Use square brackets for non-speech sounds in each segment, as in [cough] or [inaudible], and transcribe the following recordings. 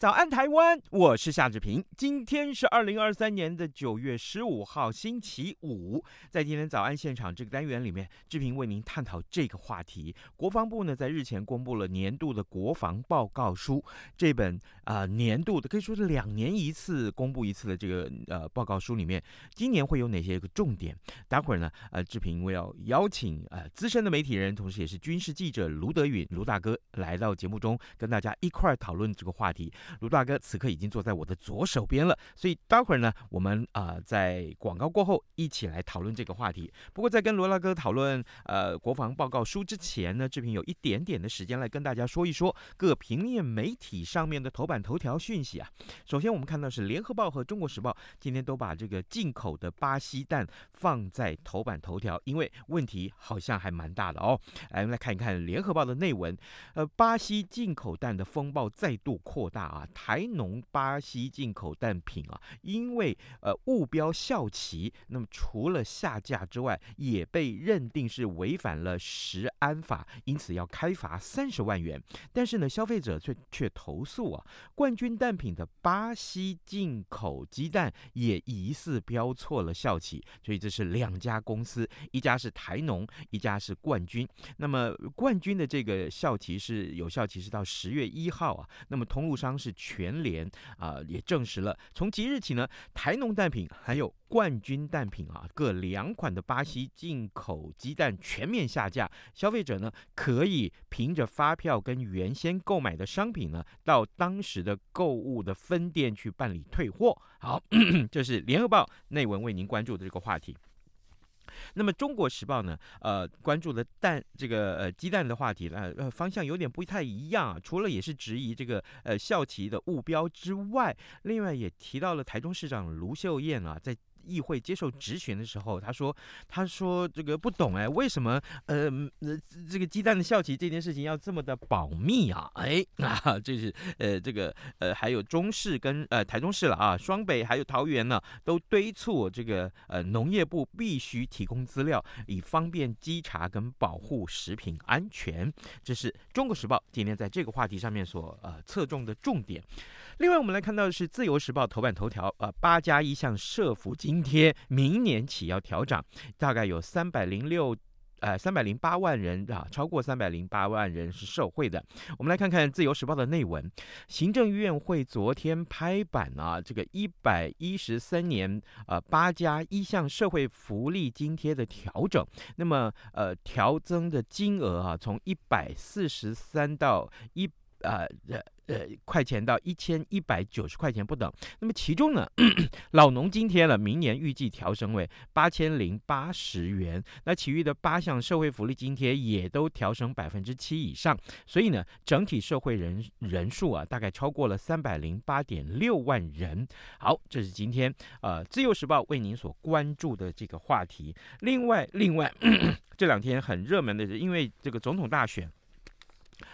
早安，台湾！我是夏志平。今天是二零二三年的九月十五号，星期五。在今天早安现场这个单元里面，志平为您探讨这个话题。国防部呢，在日前公布了年度的国防报告书。这本啊、年度的可以说是两年一次公布一次的这个呃报告书里面，今年会有哪些个重点？待会儿呢，呃，志平我要邀请呃资深的媒体人，同时也是军事记者卢德允卢大哥来到节目中，跟大家一块儿讨论这个话题。卢大哥此刻已经坐在我的左手边了，所以待会儿呢，我们啊、呃、在广告过后一起来讨论这个话题。不过在跟卢大哥讨论呃国防报告书之前呢，志平有一点点的时间来跟大家说一说各平面媒体上面的头版头条讯息啊。首先我们看到是联合报和中国时报今天都把这个进口的巴西蛋放在头版头条，因为问题好像还蛮大的哦。来，我们来看一看联合报的内文，呃，巴西进口蛋的风暴再度扩大啊。台农巴西进口蛋品啊，因为呃误标效期，那么除了下架之外，也被认定是违反了食安法，因此要开罚三十万元。但是呢，消费者却却投诉啊，冠军蛋品的巴西进口鸡蛋也疑似标错了效期，所以这是两家公司，一家是台农，一家是冠军。那么冠军的这个效期是有效期是到十月一号啊，那么通路商是。全联啊、也证实了，从即日起呢，台农蛋品还有冠军蛋品啊各两款的巴西进口鸡蛋全面下架，消费者呢可以凭着发票跟原先购买的商品呢，到当时的购物的分店去办理退货。好，[clears throat] 这是联合报内文为您关注的这个话题。那么《中国时报》呢？呃，关注了蛋这个呃鸡蛋的话题呢，呃方向有点不太一样啊。除了也是质疑这个呃校旗的误标之外，另外也提到了台中市长卢秀燕啊，在。议会接受质询的时候，他说：“他说这个不懂哎，为什么呃这个鸡蛋的效期这件事情要这么的保密啊？[laughs] 哎啊，这是呃这个呃还有中市跟呃台中市了啊，双北还有桃园呢，都敦促这个呃农业部必须提供资料，以方便稽查跟保护食品安全。这是中国时报今天在这个话题上面所呃侧重的重点。”另外，我们来看到的是《自由时报》头版头条，呃，八加一项社福津贴明年起要调涨，大概有三百零六，呃，三百零八万人啊，超过三百零八万人是受惠的。我们来看看《自由时报》的内文，行政院会昨天拍板啊，这个一百一十三年呃八加一项社会福利津贴的调整，那么呃调增的金额啊，从一百四十三到一呃呃。呃，块钱到一千一百九十块钱不等。那么其中呢，[clears throat] 老农津贴了，明年预计调升为八千零八十元。那其余的八项社会福利津贴也都调升百分之七以上。所以呢，整体社会人人数啊，大概超过了三百零八点六万人。好，这是今天呃《自由时报》为您所关注的这个话题。另外，另外 [clears throat] 这两天很热门的是，因为这个总统大选。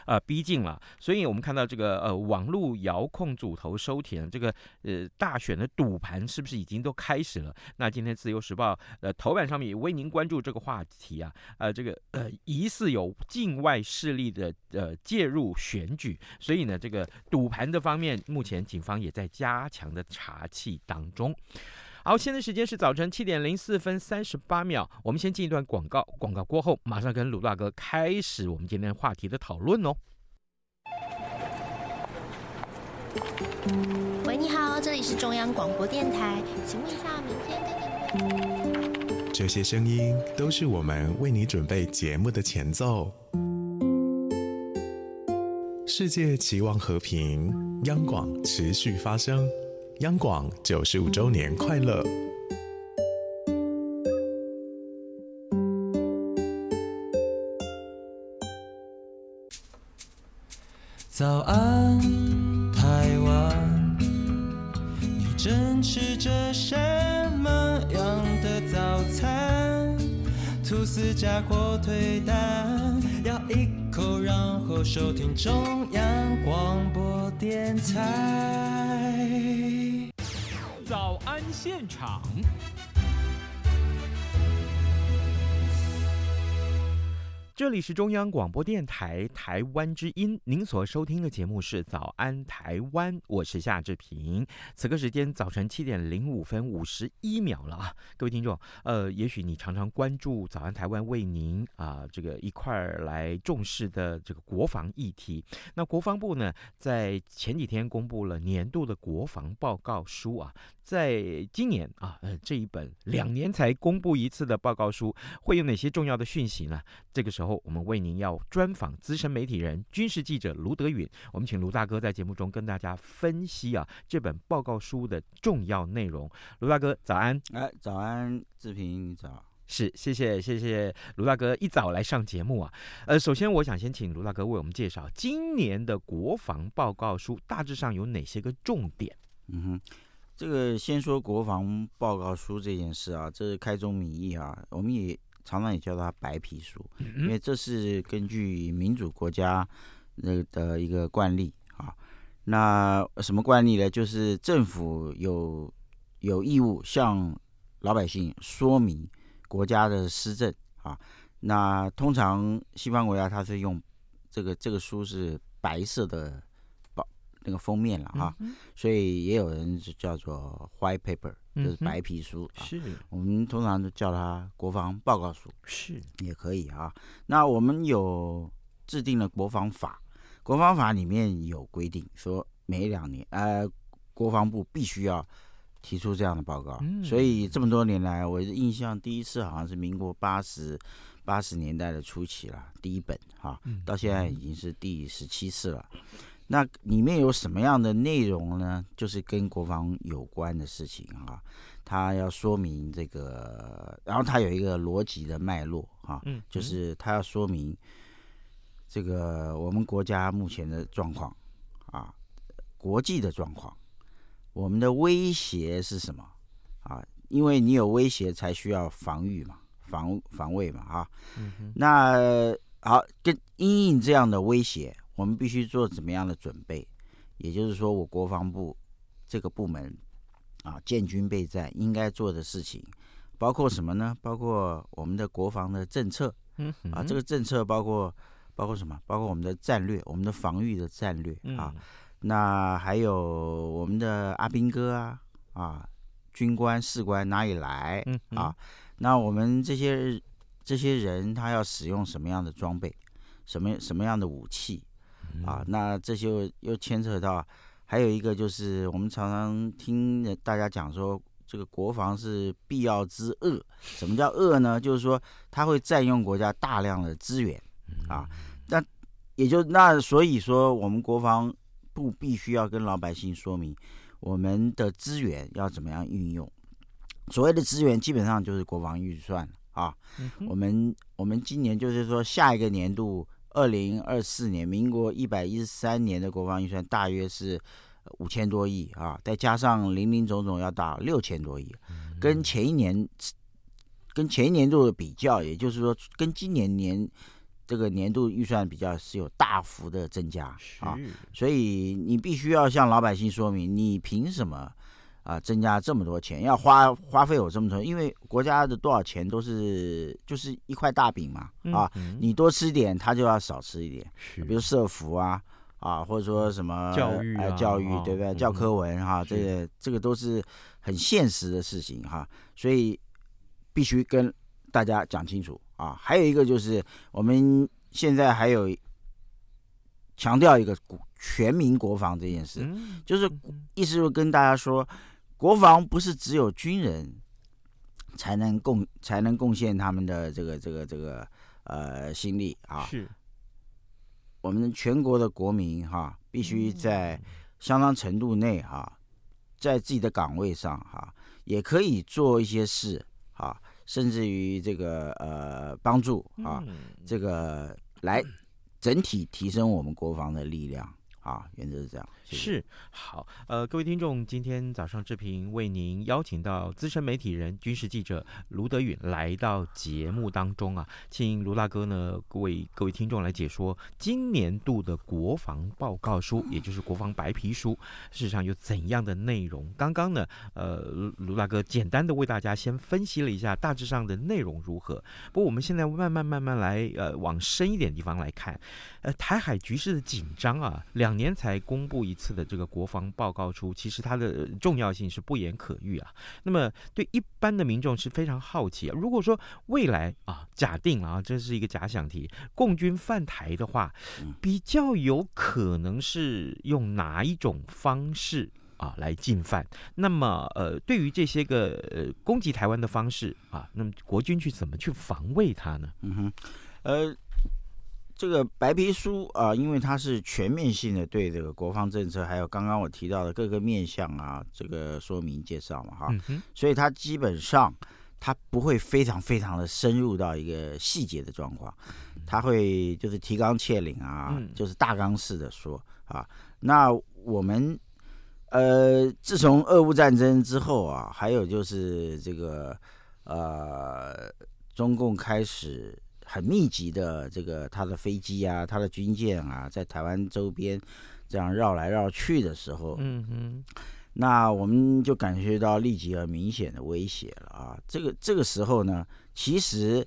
呃，逼近了，所以我们看到这个呃，网络遥控组头收田，这个呃大选的赌盘是不是已经都开始了？那今天自由时报呃头版上面也为您关注这个话题啊，呃，这个呃疑似有境外势力的呃介入选举，所以呢，这个赌盘的方面，目前警方也在加强的查缉当中。好，现在时间是早晨七点零四分三十八秒。我们先进一段广告，广告过后马上跟鲁大哥开始我们今天话题的讨论哦。喂，你好，这里是中央广播电台，请问一下明天跟你。这些声音都是我们为你准备节目的前奏。世界期望和平，央广持续发声。央广九十五周年快乐。早安，台湾，你正吃着什么样的早餐？吐司加火腿蛋。然后收听中央广播电台。早安现场。这里是中央广播电台台湾之音，您所收听的节目是《早安台湾》，我是夏志平。此刻时间早晨七点零五分五十一秒了啊，各位听众，呃，也许你常常关注《早安台湾》为您啊、这个一块儿来重视的这个国防议题。那国防部呢，在前几天公布了年度的国防报告书啊。在今年啊，呃，这一本两年才公布一次的报告书，会有哪些重要的讯息呢？这个时候，我们为您要专访资深媒体人、军事记者卢德允，我们请卢大哥在节目中跟大家分析啊这本报告书的重要内容。卢大哥，早安！哎，早安，志平，你早。是，谢谢，谢谢卢大哥一早来上节目啊。呃，首先我想先请卢大哥为我们介绍今年的国防报告书大致上有哪些个重点？嗯哼。这个先说国防报告书这件事啊，这是开宗明义啊，我们也常常也叫它白皮书，因为这是根据民主国家那的一个惯例啊。那什么惯例呢？就是政府有有义务向老百姓说明国家的施政啊。那通常西方国家它是用这个这个书是白色的包。那个封面了哈，嗯、所以也有人就叫做 white paper，就是白皮书啊。是，我们通常都叫它国防报告书，是也可以啊。那我们有制定了国防法，国防法里面有规定说，每两年呃，国防部必须要提出这样的报告。嗯、所以这么多年来，我的印象第一次好像是民国八十八十年代的初期了，第一本哈，到现在已经是第十七次了。那里面有什么样的内容呢？就是跟国防有关的事情啊，他要说明这个，然后他有一个逻辑的脉络啊，嗯，就是他要说明这个我们国家目前的状况啊，国际的状况，我们的威胁是什么啊？因为你有威胁才需要防御嘛，防防卫嘛，啊，嗯，那好，跟因应这样的威胁。我们必须做怎么样的准备？也就是说，我国防部这个部门啊，建军备战应该做的事情，包括什么呢？包括我们的国防的政策，啊，这个政策包括包括什么？包括我们的战略，我们的防御的战略啊。那还有我们的阿兵哥啊，啊，军官士官哪里来啊？那我们这些这些人他要使用什么样的装备？什么什么样的武器？啊，那这就又牵扯到，还有一个就是我们常常听大家讲说，这个国防是必要之恶。什么叫恶呢？就是说它会占用国家大量的资源啊。那也就那所以说，我们国防部必须要跟老百姓说明，我们的资源要怎么样运用。所谓的资源，基本上就是国防预算啊。我们我们今年就是说下一个年度。二零二四年，民国一百一十三年的国防预算大约是五千多亿啊，再加上零零总总要到六千多亿，跟前一年跟前一年度的比较，也就是说跟今年年这个年度预算比较是有大幅的增加啊，所以你必须要向老百姓说明，你凭什么？啊，增加这么多钱，要花花费有这么多，因为国家的多少钱都是就是一块大饼嘛，啊，嗯、你多吃点，他就要少吃一点，是比如社福啊，啊，或者说什么教育、啊呃、教育对不对？哦、教科文哈、这个这个都是很现实的事情哈、啊，所以必须跟大家讲清楚啊。还有一个就是我们现在还有强调一个全民国防这件事，嗯、就是意思就跟大家说。国防不是只有军人才能贡才能贡献他们的这个这个这个呃心力啊，是我们全国的国民哈、啊，必须在相当程度内哈、啊，在自己的岗位上哈、啊，也可以做一些事啊，甚至于这个呃帮助啊，这个来整体提升我们国防的力量。啊，原则是这样。是好，呃，各位听众，今天早上志平为您邀请到资深媒体人、军事记者卢德允来到节目当中啊，请卢大哥呢为各位听众来解说今年度的国防报告书，也就是国防白皮书，事实上有怎样的内容？刚刚呢，呃，卢大哥简单的为大家先分析了一下大致上的内容如何。不过我们现在慢慢慢慢来，呃，往深一点地方来看，呃，台海局势的紧张啊，两年才公布一次的这个国防报告书，其实它的重要性是不言可喻啊。那么对一般的民众是非常好奇啊。如果说未来啊，假定啊，这是一个假想题，共军犯台的话，比较有可能是用哪一种方式啊来进犯？那么呃，对于这些个呃攻击台湾的方式啊，那么国军去怎么去防卫它呢？嗯哼，呃。这个白皮书啊，因为它是全面性的对这个国防政策，还有刚刚我提到的各个面向啊，这个说明介绍嘛，哈、嗯，所以它基本上它不会非常非常的深入到一个细节的状况，它会就是提纲挈领啊，嗯、就是大纲式的说啊。那我们呃，自从俄乌战争之后啊，还有就是这个呃，中共开始。很密集的这个他的飞机啊，他的军舰啊，在台湾周边这样绕来绕去的时候，嗯嗯，那我们就感觉到立即而明显的威胁了啊。这个这个时候呢，其实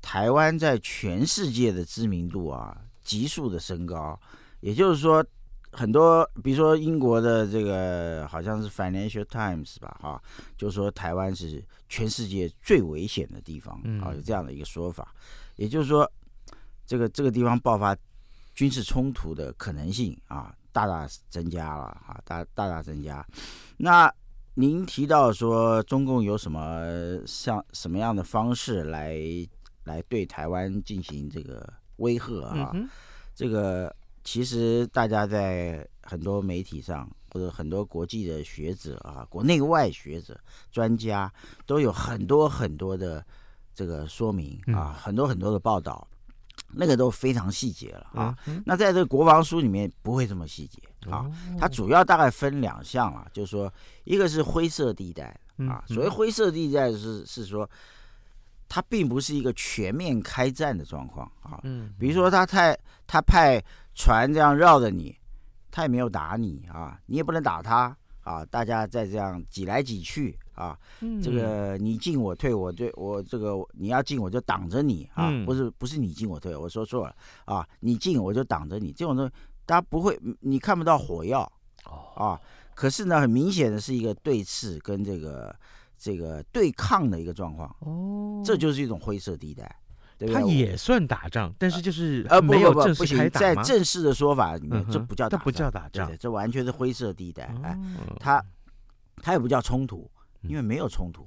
台湾在全世界的知名度啊急速的升高，也就是说，很多比如说英国的这个好像是 Financial Times 吧，哈，就说台湾是全世界最危险的地方啊，有这样的一个说法。也就是说，这个这个地方爆发军事冲突的可能性啊，大大增加了啊，大大大增加。那您提到说中共有什么像什么样的方式来来对台湾进行这个威吓啊？嗯、这个其实大家在很多媒体上或者很多国际的学者啊，国内外学者专家都有很多很多的。这个说明啊，很多很多的报道，那个都非常细节了啊。那在这个国防书里面不会这么细节啊，它主要大概分两项了，就是说，一个是灰色地带啊，所谓灰色地带是是说，它并不是一个全面开战的状况啊。比如说他派他派船这样绕着你，他也没有打你啊，你也不能打他啊，大家再这样挤来挤去。啊，这个你进我退，我对我这个你要进我就挡着你啊，不是不是你进我退，我说错了啊，你进我就挡着你，这种东西大家不会，你看不到火药啊，可是呢，很明显的是一个对峙跟这个这个对抗的一个状况，哦，这就是一种灰色地带，对不对？它也算打仗，但是就是呃没有正式开打吗？在正式的说法里面，这不叫打仗，这不叫打仗，对，这完全是灰色地带，哎，它它也不叫冲突。因为没有冲突，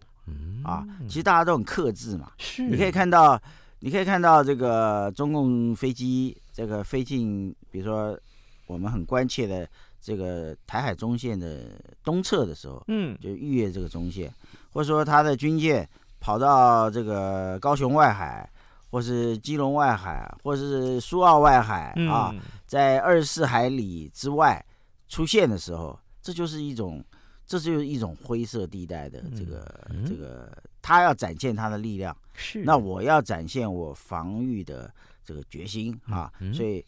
啊，其实大家都很克制嘛。是，你可以看到，你可以看到这个中共飞机这个飞进，比如说我们很关切的这个台海中线的东侧的时候，嗯，就逾越这个中线，或者说他的军舰跑到这个高雄外海，或是基隆外海，或是苏澳外海啊，在二十四海里之外出现的时候，这就是一种。这就是一种灰色地带的这个、这个，他要展现他的力量，是。那我要展现我防御的这个决心啊，嗯、所以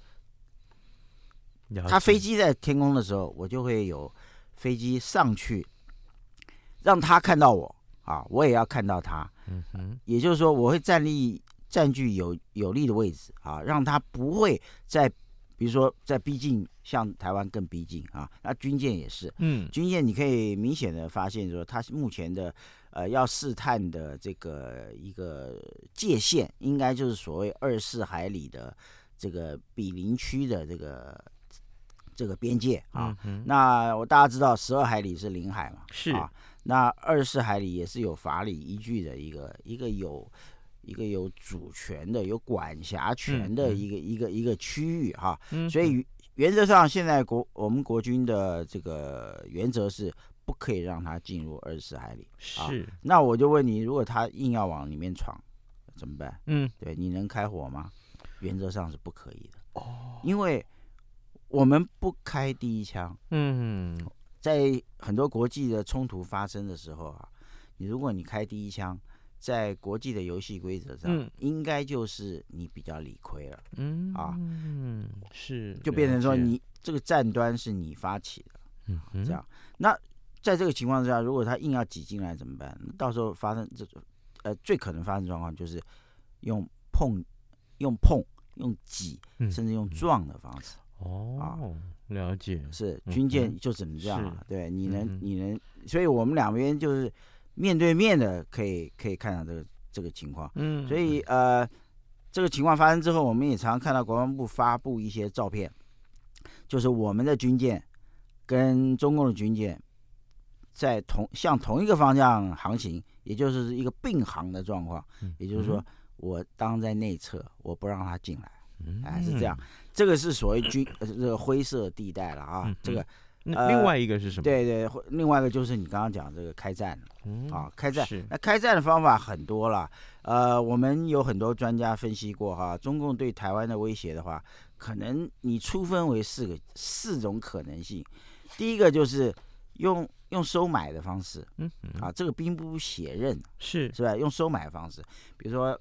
他飞机在天空的时候，我就会有飞机上去，让他看到我啊，我也要看到他，嗯哼，也就是说我会站立占据有有利的位置啊，让他不会再。比如说，在逼近，向台湾更逼近啊，那军舰也是，嗯，军舰你可以明显的发现说，它目前的呃要试探的这个一个界限，应该就是所谓二四海里的这个比邻区的这个这个边界啊。嗯、那我大家知道，十二海里是领海嘛，是啊，那二四海里也是有法理依据的一个一个有。一个有主权的、有管辖权的一个、嗯、一个一个区域哈，嗯、所以原则上现在国我们国军的这个原则是不可以让他进入二十四海里。是、啊，那我就问你，如果他硬要往里面闯，怎么办？嗯，对，你能开火吗？原则上是不可以的。哦，因为我们不开第一枪。嗯，在很多国际的冲突发生的时候啊，你如果你开第一枪，在国际的游戏规则上，嗯。应该就是你比较理亏了。嗯啊。嗯，是，就变成说，你这个战端是你发起的，嗯这样。那在这个情况之下，如果他硬要挤进来怎么办？到时候发生这种呃最可能发生状况就是用碰、用碰、用挤，嗯。甚至用撞的方式。哦，了解，是嗯军舰就只能这样了、是。对，你能你能，所以我们两边就是面对面的，可以可以看到这个这个情况。嗯，所以呃，这个情况发生之后，我们也常常看到国防部发布一些照片，就是我们的军舰跟中共的军舰在同向同一个方向航行，也就是一个并航的状况。嗯也就是说，我当在内侧，我不让他进来，嗯哎，是这样。这个是所谓军呃这个灰色地带了啊嗯。这个那另外一个是什么？，对对，或另外一个就是你刚刚讲这个开战嗯啊，开战是。那开战的方法很多了，呃，我们有很多专家分析过哈，中共对台湾的威胁的话，可能你粗分为四个四种可能性。第一个就是用用收买的方式嗯嗯啊，这个兵不血刃是是吧？用收买的方式，比如说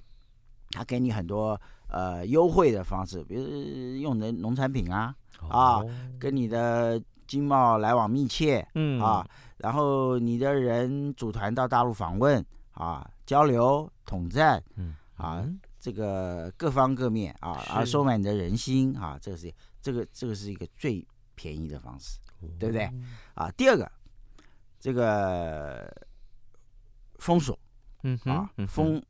他给你很多呃优惠的方式，比如用农农产品啊，啊哦跟你的经贸来往密切，嗯。啊，然后你的人组团到大陆访问啊，交流统战嗯。啊嗯。这个各方各面啊，是。啊收买你的人心啊，这个是这个这个是一个最便宜的方式对不对？哦啊。第二个，这个封锁嗯啊封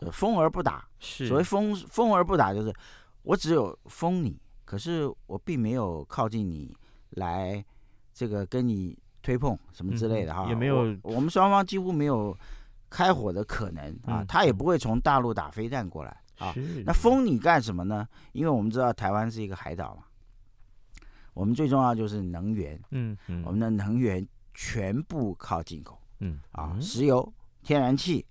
呃封而不打。是。所谓封封而不打，就是我只有封你，可是我并没有靠近你来这个跟你推碰什么之类的哈，嗯也没有我，我们双方几乎没有开火的可能啊嗯，他也不会从大陆打飞弹过来啊。那封你干什么呢？因为我们知道台湾是一个海岛嘛，我们最重要就是能源，嗯嗯我们的能源全部靠进口。嗯啊，嗯石油、天然气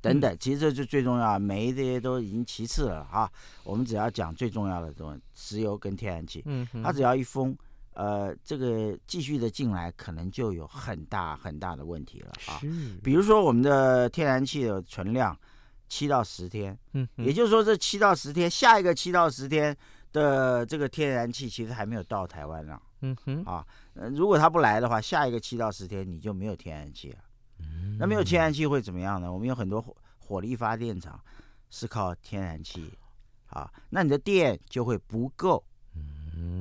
等等，其实这就最重要，煤这些都已经其次了啊。我们只要讲最重要的东西，石油跟天然气，嗯哼它只要一封，呃，这个继续的进来，可能就有很大很大的问题了啊。是比如说我们的天然气的存量七到十天，嗯也就是说这七到十天，下一个七到十天的这个天然气其实还没有到台湾呢。嗯哼啊，呃，如果他不来的话，下一个七到十天你就没有天然气了。那没有天然气会怎么样呢？我们有很多火火力发电厂是靠天然气啊，那你的电就会不够，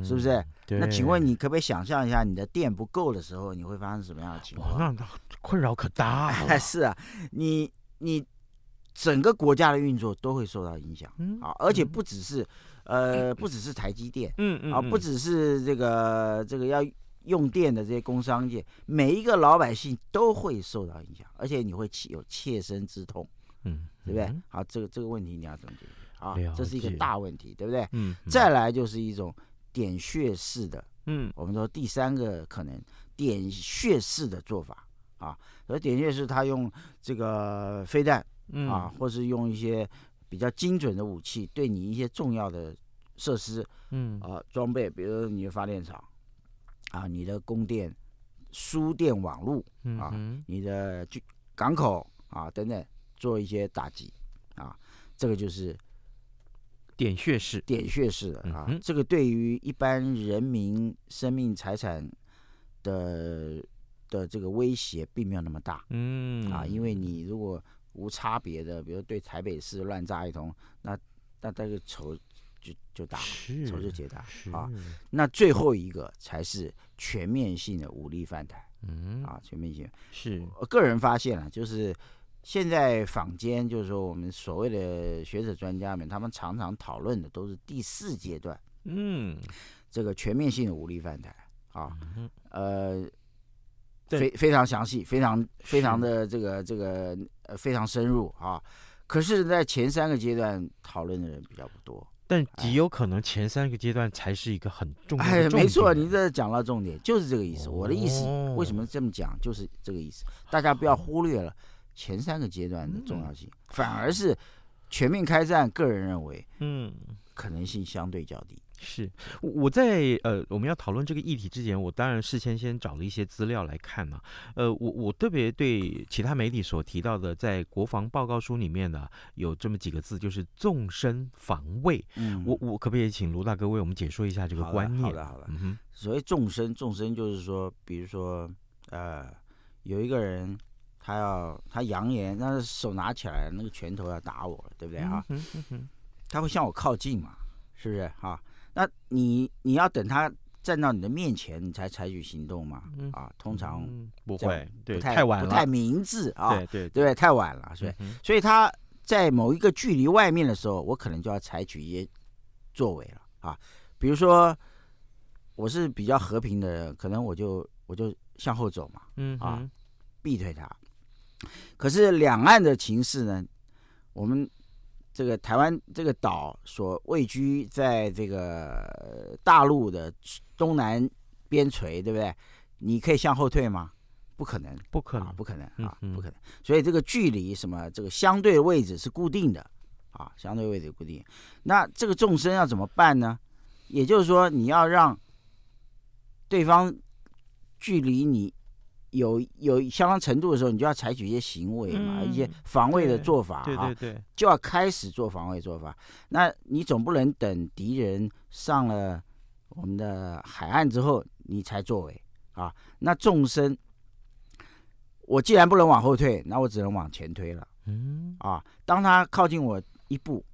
是不是？那请问你可不可以想象一下，你的电不够的时候，你会发生什么样的情况？那那困扰可大了 [laughs] 哎，是啊，你你整个国家的运作都会受到影响嗯啊，而且不只是呃，不只是台积电。啊，嗯嗯啊不只是这个这个要用电的这些工商界，每一个老百姓都会受到影响，而且你会切有切身之痛，嗯对不对嗯？好，这个这个问题你要怎么解决啊？这是一个大问题，对不对？嗯再来就是一种点穴式的，嗯。我们说第三个可能点穴式的做法啊，而点穴式它用这个飞弹嗯。啊，或是用一些比较精准的武器对你一些重要的设施。嗯。啊装备，比如你的发电厂啊，你的供电、输电网络啊，你的军港口啊等等，做一些打击啊，这个就是点穴式点穴式的啊。嗯这个对于一般人民生命财产的的这个威胁并没有那么大嗯啊，因为你如果无差别的，比如对台北市乱炸一通，那那这个仇就就大了。仇就结大啊。那最后一个才是全面性的武力反台嗯啊，全面性。是我个人发现啊，就是现在坊间，就是说我们所谓的学者专家们，他们常常讨论的都是第四阶段嗯这个全面性的武力犯台啊，嗯呃，非非常详细，非常非常的这个这个呃非常深入啊。可是，在前三个阶段讨论的人比较不多。但极有可能前三个阶段才是一个很重要的哎，没错，点你这讲到重点，就是这个意思。我的意思哦为什么这么讲，就是这个意思。大家不要忽略了前三个阶段的重要性，反而是全面开战，个人认为嗯可能性相对较低。是我在呃，我们要讨论这个议题之前，我当然事先先找了一些资料来看嘛。呃，我我特别对其他媒体所提到的，在国防报告书里面呢，有这么几个字，就是纵深防卫。嗯，我我可不可以请卢大哥为我们解说一下这个观念？好的，好的。嗯哼，所谓纵深，纵深就是说，比如说，呃，有一个人他要他扬言，那手拿起来，那个拳头要打我，对不对啊？他会向我靠近嘛？是不是哈？那你你要等他站到你的面前，你才采取行动嘛？嗯、啊，通常不会，对，不太太晚了，不太明智啊。对对对，太晚了，所以、嗯、所以他在某一个距离外面的时候，我可能就要采取一些作为了啊。比如说，我是比较和平的人，可能我就我就向后走嘛，嗯啊，避退他。可是两岸的情势呢，我们。这个台湾这个岛所位居在这个大陆的东南边陲，对不对？你可以向后退吗？不可能，不可能，啊、不可能啊，不可能。所以这个距离什么，这个相对位置是固定的啊，相对位置固定。那这个纵深要怎么办呢？也就是说，你要让对方距离你。有有相当程度的时候，你就要采取一些行为嘛，嗯、一些防卫的做法啊，对对对，就要开始做防卫做法。那你总不能等敌人上了我们的海岸之后，你才作为啊？那纵深，我既然不能往后退，那我只能往前推了。嗯啊，当他靠近我一步，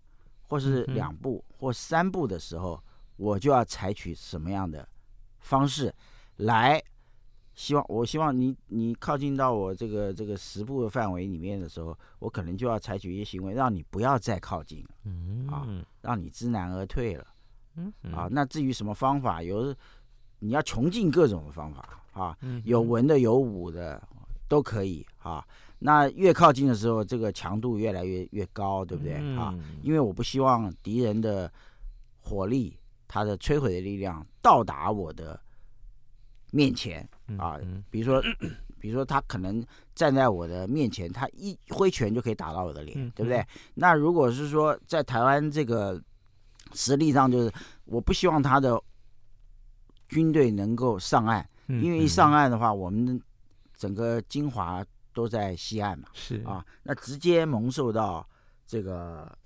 或是两步，或三步的时候，我就要采取什么样的方式来？希望我希望你你靠近到我这个这个十步的范围里面的时候，我可能就要采取一些行为，让你不要再靠近了，嗯啊，让你知难而退了，嗯啊，那至于什么方法，有你要穷尽各种的方法啊，有文的有武的都可以啊。那越靠近的时候，这个强度越来越越高，对不对啊？因为我不希望敌人的火力，他的摧毁的力量到达我的。面前啊，比如说，[clears throat] 比如说他可能站在我的面前，他一挥拳就可以打到我的脸，对不对？那如果是说在台湾这个实力上，就是我不希望他的军队能够上岸，因为一上岸的话，我们整个精华都在西岸嘛，是。啊，那直接蒙受到这个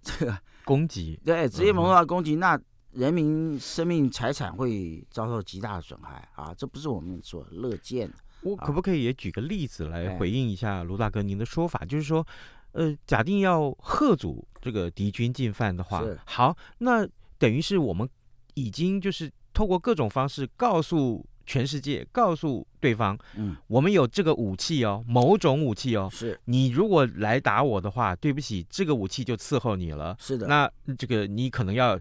这个攻击，对，直接蒙受到攻击，那。人民生命财产会遭受极大的损害啊！这不是我们所乐见的。我可不可以也举个例子来回应一下卢大哥您的说法？就是说，呃，假定要贺阻这个敌军进犯的话，好，那等于是我们已经就是透过各种方式告诉全世界，告诉对方，嗯，我们有这个武器哦，某种武器哦，是你如果来打我的话，对不起，这个武器就伺候你了。是的，那这个你可能要。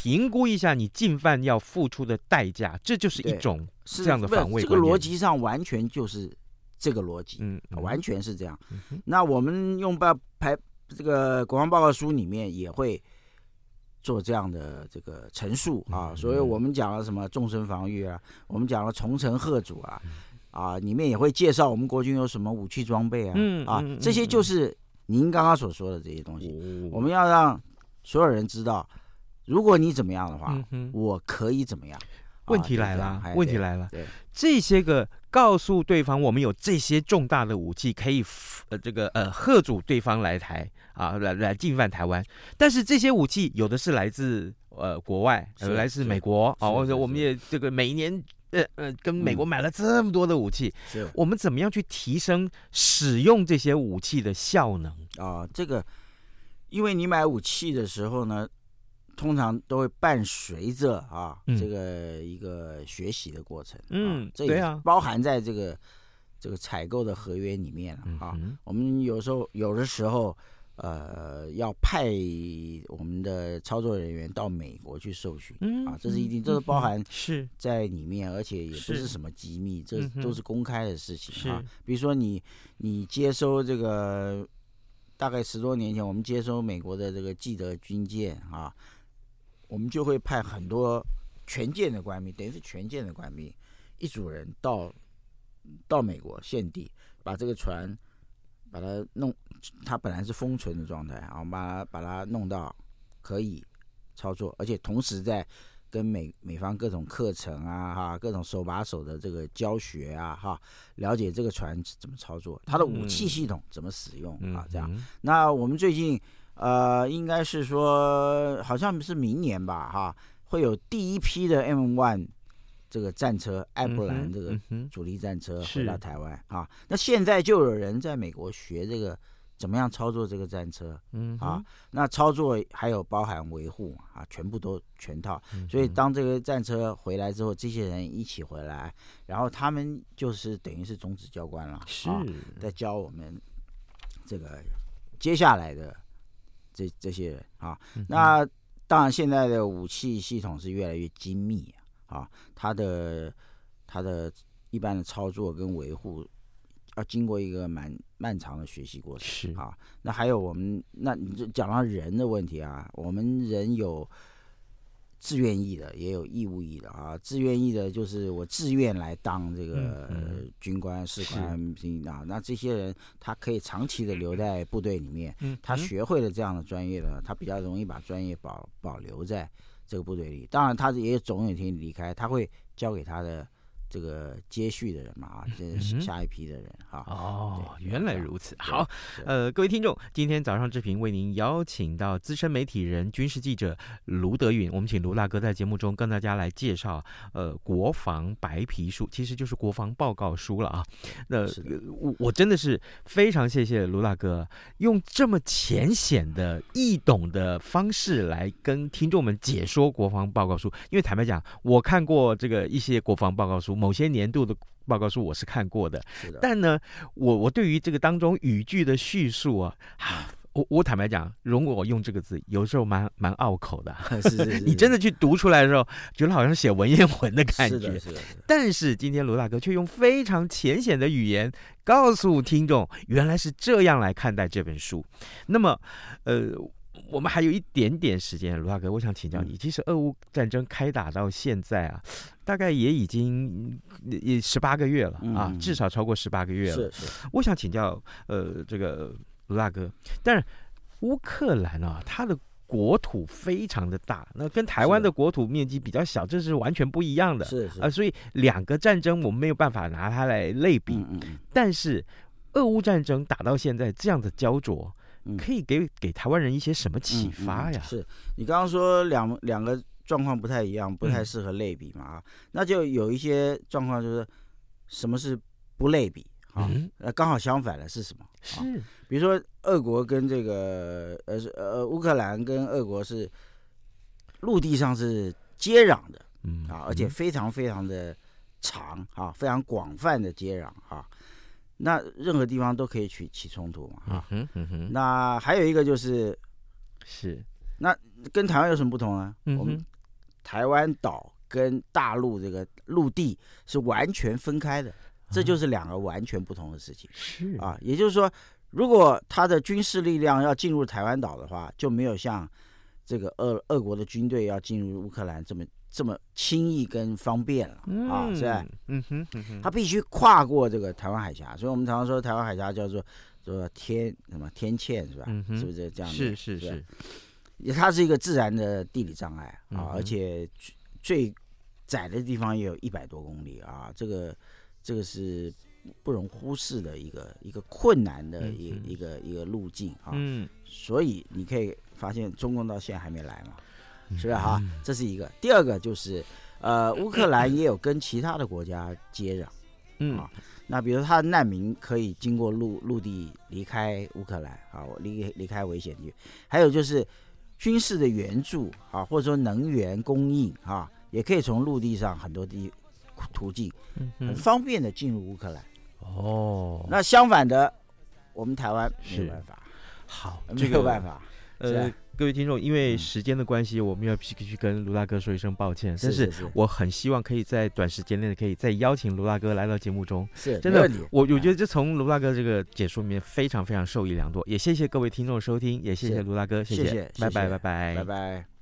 评估一下你进犯要付出的代价，这就是一种这样的防卫。这个逻辑上完全就是这个逻辑，嗯，完全是这样。嗯、那我们用报排这个国防报告书里面也会做这样的这个陈述啊，嗯、所以我们讲了什么纵深防御啊，我们讲了重城贺主啊，嗯、啊，里面也会介绍我们国军有什么武器装备啊，嗯、啊，这些就是您刚刚所说的这些东西，嗯、我们要让所有人知道。如果你怎么样的话，嗯、我可以怎么样？问题来了，啊、问题来了。对，这些个告诉对方，我们有这些重大的武器，可以呃这个呃吓阻对方来台啊，来来进犯台湾。但是这些武器有的是来自呃国外，是来自美国啊，或者我们也这个每一年呃呃跟美国买了这么多的武器，是我们怎么样去提升使用这些武器的效能啊？这个，因为你买武器的时候呢。通常都会伴随着啊，嗯、这个一个学习的过程，嗯，这也包含在这个这个采购的合约里面了啊。嗯、我们有时候有的时候，呃，要派我们的操作人员到美国去受训，嗯、啊，这是一定，这是包含是。在里面，而且也不是什么机密，这都是公开的事情啊。比如说你你接收这个，大概十多年前，我们接收美国的这个基德军舰啊。我们就会派很多全舰的官兵，等于是全舰的官兵，一组人到到美国现地，把这个船把它弄，它本来是封存的状态，然后把它把它弄到可以操作，而且同时在跟美美方各种课程啊哈，各种手把手的这个教学啊哈，了解这个船怎么操作，它的武器系统怎么使用啊这样。那我们最近呃应该是说好像是明年吧哈，会有第一批的 M One。这个战车艾布兰这个主力战车回到台湾、啊，那现在就有人在美国学这个怎么样操作这个战车，嗯啊，那操作还有包含维护啊，全部都全套。所以当这个战车回来之后，这些人一起回来，然后他们就是等于是种子教官了，是、啊、在教我们这个接下来的这这些人啊。那当然，现在的武器系统是越来越精密。啊，它的它的一般的操作跟维护要经过一个蛮漫长的学习过程。是啊，那还有我们，那你就讲到人的问题啊，我们人有自愿役的，也有义务役的啊。自愿役的就是我自愿来当这个军官、士官兵啊。那这些人他可以长期的留在部队里面，他学会了这样的专业的，他比较容易把专业保保留在。这个部队里，当然他也总有一天离开，他会交给他的。这个接续的人嘛啊，这是下一批的人哈。哦，原来如此。好，呃，各位听众，今天早上志平为您邀请到资深媒体人、军事记者卢德允，我们请卢大哥在节目中跟大家来介绍呃国防白皮书，其实就是国防报告书了啊。那我我真的是非常谢谢卢大哥用这么浅显的易懂的方式来跟听众们解说国防报告书，因为坦白讲，我看过这个一些国防报告书。某些年度的报告书我是看过的，的但呢，我我对于这个当中语句的叙述啊，我我坦白讲，容我用这个字，有时候蛮蛮拗口的。[laughs] 是是是你真的去读出来的时候，觉得好像写文言文的感觉。是的，是的。但是今天卢大哥却用非常浅显的语言告诉听众，原来是这样来看待这本书。那么，呃。我们还有一点点时间，卢大哥，我想请教你，其实俄乌战争开打到现在啊，[sniffs] 大概也已经也十八个月了啊，至少超过十八个月了。是是。我想请教，呃，这个卢大哥，但是乌克兰啊，它的国土非常的大，那跟台湾的国土面积比较小，这是完全不一样的。是是。啊，所以两个战争我们没有办法拿它来类比。嗯嗯。但是俄乌战争打到现在这样的焦灼。可以给给台湾人一些什么启发呀？嗯嗯、是你刚刚说两两个状况不太一样，不太适合类比嘛？啊、嗯，那就有一些状况就是什么是不类比啊？呃、嗯，刚好相反的是什么？是，比如说俄国跟这个呃呃乌克兰跟俄国是陆地上是接壤的，嗯啊，而且非常非常的长啊，非常广泛的接壤啊。那任何地方都可以起起冲突嘛？啊、嗯，嗯哼。那还有一个就是，是那跟台湾有什么不同呢？嗯、我们台湾岛跟大陆这个陆地是完全分开的，这就是两个完全不同的事情。是啊，也就是说，如果他的军事力量要进入台湾岛的话，就没有像这个俄俄国的军队要进入乌克兰这么。这么轻易跟方便了、嗯、啊，是吧？嗯哼，嗯哼，他必须跨过这个台湾海峡，所以我们常常说台湾海峡叫做说天什么天堑是吧？嗯、是不是这样？是是是，它是一个自然的地理障碍啊，嗯、而且最窄的地方也有一百多公里啊，这个这个是不容忽视的一个一个困难的一、嗯、一个一个路径啊。嗯，所以你可以发现中共到现在还没来嘛。是不是？哈，这是一个。第二个就是，呃，[coughs] 乌克兰也有跟其他的国家接壤，嗯啊，那比如他的难民可以经过陆陆地离开乌克兰，啊，离离开危险地。还有就是军事的援助啊，或者说能源供应啊，也可以从陆地上很多地途径，很方便的进入乌克兰。哦，那相反的，我们台湾没有办法，好，没有办法，呃。各位听众，因为时间的关系，我们要必须去跟卢大哥说一声抱歉。但是我很希望可以在短时间内可以再邀请卢大哥来到节目中。是，真的，我我觉得这从卢大哥这个解说里面非常非常受益良多。也谢谢各位听众收听，也谢谢卢大哥，谢谢，谢谢，拜拜，拜拜，拜拜。